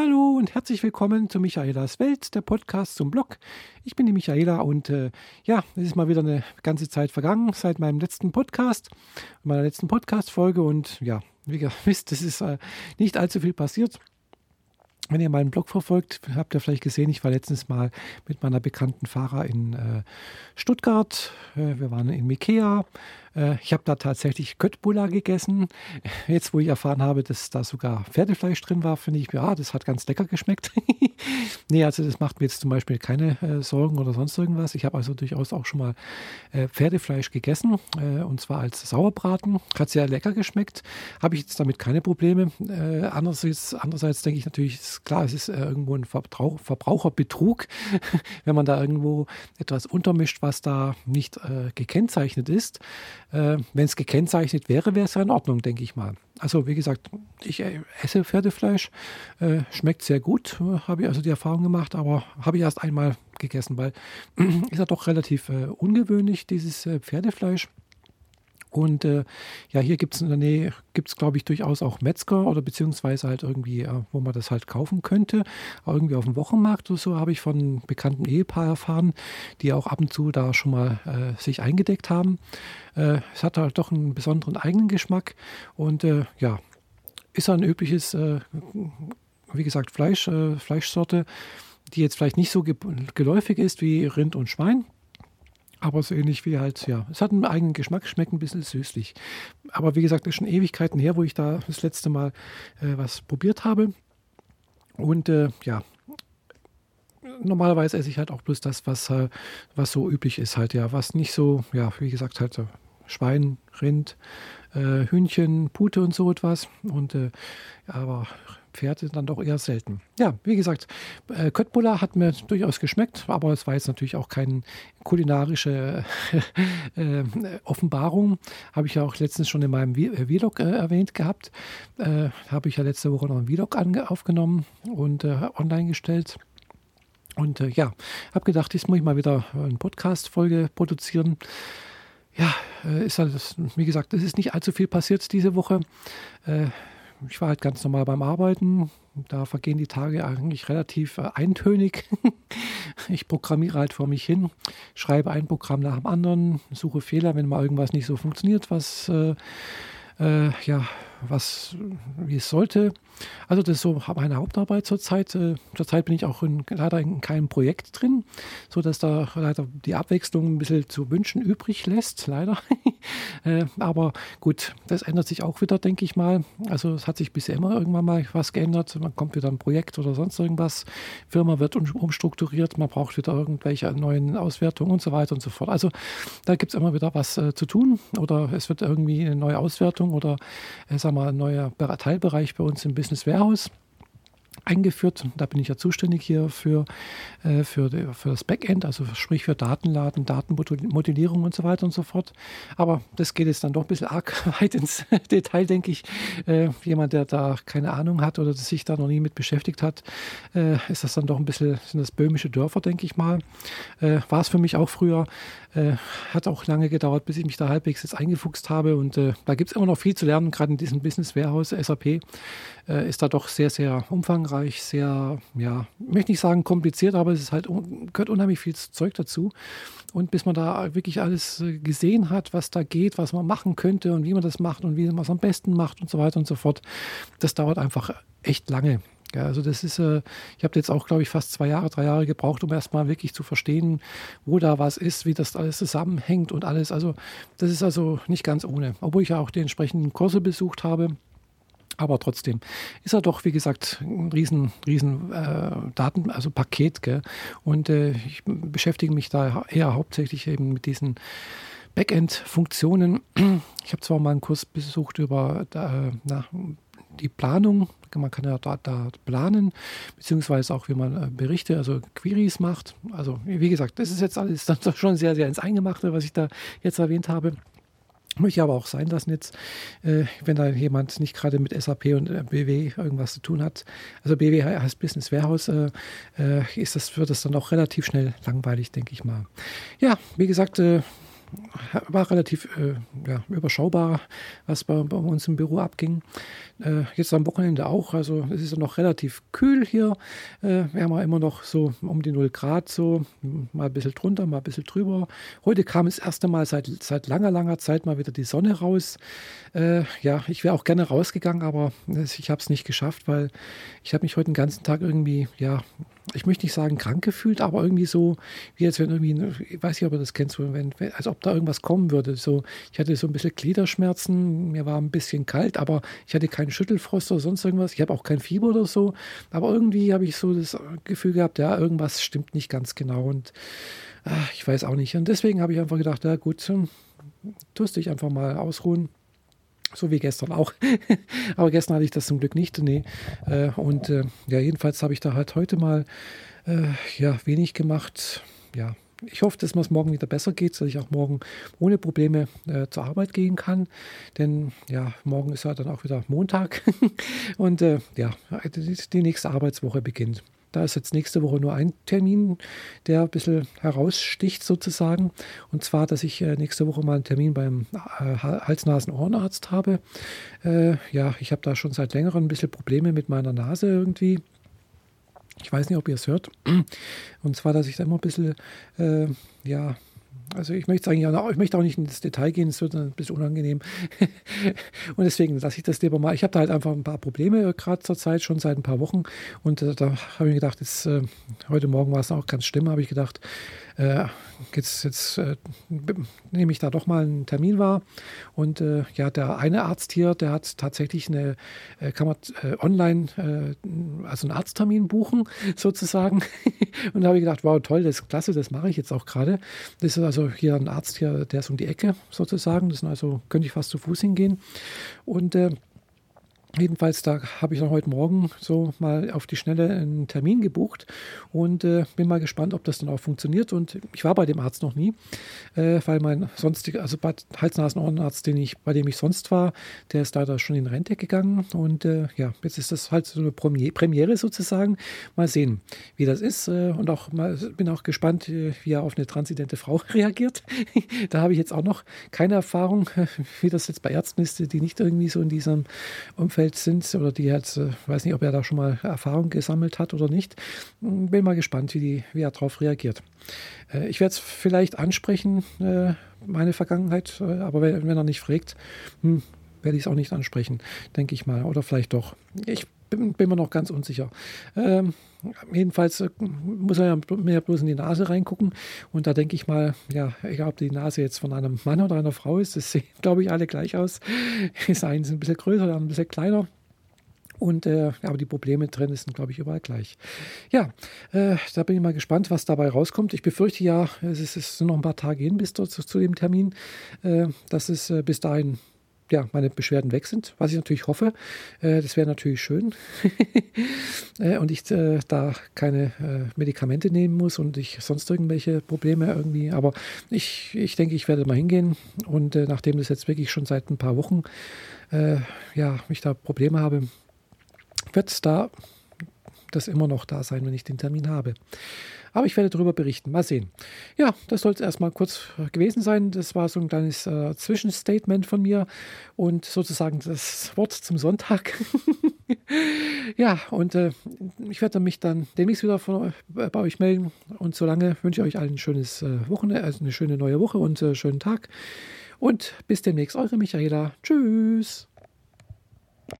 Hallo und herzlich willkommen zu Michaelas Welt, der Podcast zum Blog. Ich bin die Michaela und äh, ja, es ist mal wieder eine ganze Zeit vergangen seit meinem letzten Podcast, meiner letzten Podcast-Folge und ja, wie ihr wisst, es ist äh, nicht allzu viel passiert. Wenn ihr meinen Blog verfolgt, habt ihr vielleicht gesehen, ich war letztens mal mit meiner bekannten Fahrer in äh, Stuttgart. Äh, wir waren in Mikea. Äh, ich habe da tatsächlich Köttbullar gegessen. Jetzt, wo ich erfahren habe, dass da sogar Pferdefleisch drin war, finde ich, ja, das hat ganz lecker geschmeckt. nee, also das macht mir jetzt zum Beispiel keine äh, Sorgen oder sonst irgendwas. Ich habe also durchaus auch schon mal äh, Pferdefleisch gegessen und zwar als Sauerbraten. Hat sehr lecker geschmeckt. Habe ich jetzt damit keine Probleme. andererseits, andererseits denke ich natürlich, ist klar, es ist irgendwo ein Verbrauch, Verbraucherbetrug, wenn man da irgendwo etwas untermischt, was da nicht gekennzeichnet ist. Äh, Wenn es gekennzeichnet wäre, wäre es ja in Ordnung, denke ich mal. Also wie gesagt, ich äh, esse Pferdefleisch, äh, schmeckt sehr gut, habe ich also die Erfahrung gemacht, aber habe ich erst einmal gegessen, weil ist ja doch relativ äh, ungewöhnlich, dieses äh, Pferdefleisch. Und äh, ja, hier gibt es in der Nähe, gibt es glaube ich durchaus auch Metzger oder beziehungsweise halt irgendwie, äh, wo man das halt kaufen könnte. Aber irgendwie auf dem Wochenmarkt oder so habe ich von bekannten Ehepaar erfahren, die auch ab und zu da schon mal äh, sich eingedeckt haben. Äh, es hat halt doch einen besonderen eigenen Geschmack und äh, ja, ist ein übliches, äh, wie gesagt, Fleisch, Fleischsorte, die jetzt vielleicht nicht so geläufig ist wie Rind und Schwein aber so ähnlich wie halt, ja, es hat einen eigenen Geschmack, schmeckt ein bisschen süßlich. Aber wie gesagt, ist schon Ewigkeiten her, wo ich da das letzte Mal äh, was probiert habe. Und äh, ja, normalerweise esse ich halt auch bloß das, was, äh, was so üblich ist halt, ja, was nicht so, ja, wie gesagt, halt Schwein, Rind, äh, Hühnchen, Pute und so etwas. Und äh, aber Pferde dann doch eher selten. Ja, wie gesagt, äh, Köttbullar hat mir durchaus geschmeckt, aber es war jetzt natürlich auch keine kulinarische äh, Offenbarung. Habe ich ja auch letztens schon in meinem äh, Vlog äh, erwähnt gehabt. Äh, habe ich ja letzte Woche noch einen Vlog aufgenommen und äh, online gestellt. Und ja, habe gedacht, jetzt muss ich mal wieder eine Podcast-Folge produzieren ja, ist halt, wie gesagt, es ist nicht allzu viel passiert diese Woche ich war halt ganz normal beim Arbeiten. Da vergehen die Tage eigentlich relativ äh, eintönig. ich programmiere halt vor mich hin, schreibe ein Programm nach dem anderen, suche Fehler, wenn mal irgendwas nicht so funktioniert, was äh, äh, ja, was, wie es sollte. Also das ist so meine Hauptarbeit zurzeit. Äh, zurzeit bin ich auch in, leider in keinem Projekt drin, sodass da leider die Abwechslung ein bisschen zu wünschen übrig lässt, leider. äh, aber gut, das ändert sich auch wieder, denke ich mal. Also es hat sich bisher immer irgendwann mal was geändert. Man kommt wieder ein Projekt oder sonst irgendwas. Firma wird umstrukturiert, man braucht wieder irgendwelche neuen Auswertungen und so weiter und so fort. Also da gibt es immer wieder was äh, zu tun oder es wird irgendwie eine neue Auswertung oder äh, sag mal, ein neuer Teilbereich bei uns im Business Warehouse eingeführt. Da bin ich ja zuständig hier für, äh, für, für das Backend, also sprich für Datenladen, Datenmodellierung und so weiter und so fort. Aber das geht jetzt dann doch ein bisschen arg weit ins Detail, denke ich. Äh, jemand, der da keine Ahnung hat oder sich da noch nie mit beschäftigt hat, äh, ist das dann doch ein bisschen, sind das böhmische Dörfer, denke ich mal. Äh, war es für mich auch früher. Äh, hat auch lange gedauert, bis ich mich da halbwegs jetzt eingefuchst habe. Und äh, da gibt es immer noch viel zu lernen, gerade in diesem Business Warehouse. SAP ist da doch sehr, sehr umfangreich umfangreich, sehr, ja, möchte nicht sagen kompliziert, aber es ist halt, gehört unheimlich viel Zeug dazu. Und bis man da wirklich alles äh, gesehen hat, was da geht, was man machen könnte und wie man das macht und wie man es am besten macht und so weiter und so fort, das dauert einfach echt lange. Ja, also das ist, äh, ich habe jetzt auch, glaube ich, fast zwei Jahre, drei Jahre gebraucht, um erstmal wirklich zu verstehen, wo da was ist, wie das alles zusammenhängt und alles. Also das ist also nicht ganz ohne. Obwohl ich ja auch die entsprechenden Kurse besucht habe, aber trotzdem ist er doch, wie gesagt, ein riesen, riesen äh, Daten, also Paket. Gell? Und äh, ich beschäftige mich da eher hauptsächlich eben mit diesen Backend-Funktionen. Ich habe zwar mal einen Kurs besucht über äh, na, die Planung. Man kann ja da, da, planen, beziehungsweise auch, wie man äh, Berichte, also Queries macht. Also, wie gesagt, das ist jetzt alles schon sehr, sehr ins Eingemachte, was ich da jetzt erwähnt habe. Möchte aber auch sein lassen jetzt, äh, wenn da jemand nicht gerade mit SAP und äh, BW irgendwas zu tun hat. Also BW heißt Business Warehouse, äh, äh, ist das, wird das dann auch relativ schnell langweilig, denke ich mal. Ja, wie gesagt, äh, war relativ äh, ja, überschaubar, was bei, bei, uns im Büro abging. Äh, jetzt am Wochenende auch. Also es ist noch relativ kühl hier. Äh, wir haben ja immer noch so um die 0 Grad, so mal ein bisschen drunter, mal ein bisschen drüber. Heute kam das erste Mal seit, seit langer, langer Zeit mal wieder die Sonne raus. Äh, ja, ich wäre auch gerne rausgegangen, aber ich habe es nicht geschafft, weil ich habe mich heute den ganzen Tag irgendwie, ja, ich möchte nicht sagen krank gefühlt, aber irgendwie so, wie als wenn irgendwie, ich weiß nicht, ob ihr das kennt, so, wenn, als ob da irgendwas kommen würde. So, ich hatte so ein bisschen Gliederschmerzen, mir war ein bisschen kalt, aber ich hatte keinen Schüttelfrost oder sonst irgendwas. Ich habe auch kein Fieber oder so, aber irgendwie habe ich so das Gefühl gehabt, ja, irgendwas stimmt nicht ganz genau und ach, ich weiß auch nicht. Und deswegen habe ich einfach gedacht, ja gut, tust dich einfach mal ausruhen so wie gestern auch. Aber gestern hatte ich das zum Glück nicht. Nee. Äh, und äh, ja, jedenfalls habe ich da halt heute mal äh, ja, wenig gemacht. Ja, ich hoffe, dass es morgen wieder besser geht, dass ich auch morgen ohne Probleme äh, zur Arbeit gehen kann. Denn ja, morgen ist ja dann auch wieder Montag und äh, ja, die, die nächste Arbeitswoche beginnt. Da ist jetzt nächste Woche nur ein Termin, der ein bisschen heraussticht sozusagen. Und zwar, dass ich äh, nächste Woche mal einen Termin beim äh, Hals-Nasen-Ohrenarzt habe. Äh, ja, ich habe da schon seit längerem ein bisschen Probleme mit meiner Nase irgendwie. Ich weiß nicht, ob ihr es hört. Und zwar, dass ich da immer ein bisschen, äh, ja, also ich möchte eigentlich auch, ich möchte auch nicht ins Detail gehen, es wird ein bisschen unangenehm. und deswegen lasse ich das lieber mal. Ich habe da halt einfach ein paar Probleme gerade zur Zeit, schon seit ein paar Wochen. Und äh, da habe ich mir gedacht, jetzt, äh, heute Morgen war es auch ganz schlimm, habe ich gedacht, äh, jetzt, jetzt äh, nehme ich da doch mal einen Termin wahr. Und äh, ja, der eine Arzt hier, der hat tatsächlich eine, äh, kann man äh, online, äh, also einen Arzttermin buchen, sozusagen. und da habe ich gedacht, wow, toll, das ist klasse, das mache ich jetzt auch gerade. Das ist also hier ein Arzt hier, der ist um die Ecke sozusagen. Das ist also, könnte ich fast zu Fuß hingehen. Und Jedenfalls, da habe ich dann heute Morgen so mal auf die Schnelle einen Termin gebucht und äh, bin mal gespannt, ob das dann auch funktioniert. Und ich war bei dem Arzt noch nie, äh, weil mein sonstiger, also Hals-Nasen-Ohrenarzt, ich, bei dem ich sonst war, der ist leider schon in Rente gegangen. Und äh, ja, jetzt ist das halt so eine Premiere sozusagen. Mal sehen, wie das ist. Äh, und auch mal bin auch gespannt, äh, wie er auf eine transidente Frau reagiert. da habe ich jetzt auch noch keine Erfahrung, wie das jetzt bei Ärzten ist, die nicht irgendwie so in diesem Umfeld Umfeld sind oder die jetzt, äh, weiß nicht, ob er da schon mal Erfahrung gesammelt hat oder nicht. Hm, bin mal gespannt, wie, die, wie er darauf reagiert. Äh, ich werde es vielleicht ansprechen, äh, meine Vergangenheit, aber wenn, wenn er nicht fragt, hm, werde ich es auch nicht ansprechen, denke ich mal. Oder vielleicht doch. Ich bin, bin mir noch ganz unsicher. Ähm, jedenfalls äh, muss er ja mehr bloß in die Nase reingucken. Und da denke ich mal, ja, egal ob die Nase jetzt von einem Mann oder einer Frau ist, das sehen, glaube ich, alle gleich aus. Ist ein bisschen größer, der ein bisschen kleiner. Und äh, aber die Probleme drin sind, glaube ich, überall gleich. Ja, äh, da bin ich mal gespannt, was dabei rauskommt. Ich befürchte ja, es ist, es sind noch ein paar Tage hin bis dort, zu, zu dem Termin, äh, dass es äh, bis dahin ja, meine Beschwerden weg sind, was ich natürlich hoffe. Äh, das wäre natürlich schön. äh, und ich äh, da keine äh, Medikamente nehmen muss und ich sonst irgendwelche Probleme irgendwie. Aber ich, ich denke, ich werde mal hingehen. Und äh, nachdem das jetzt wirklich schon seit ein paar Wochen, ja, ich da Probleme habe, wird es da das immer noch da sein, wenn ich den Termin habe. Aber ich werde darüber berichten. Mal sehen. Ja, das soll es erstmal kurz gewesen sein. Das war so ein kleines äh, Zwischenstatement von mir und sozusagen das Wort zum Sonntag. ja, und äh, ich werde mich dann demnächst wieder von, äh, bei euch melden. Und solange wünsche ich euch allen ein schönes äh, Wochenende, also eine schöne neue Woche und äh, schönen Tag. Und bis demnächst, eure Michaela. Tschüss.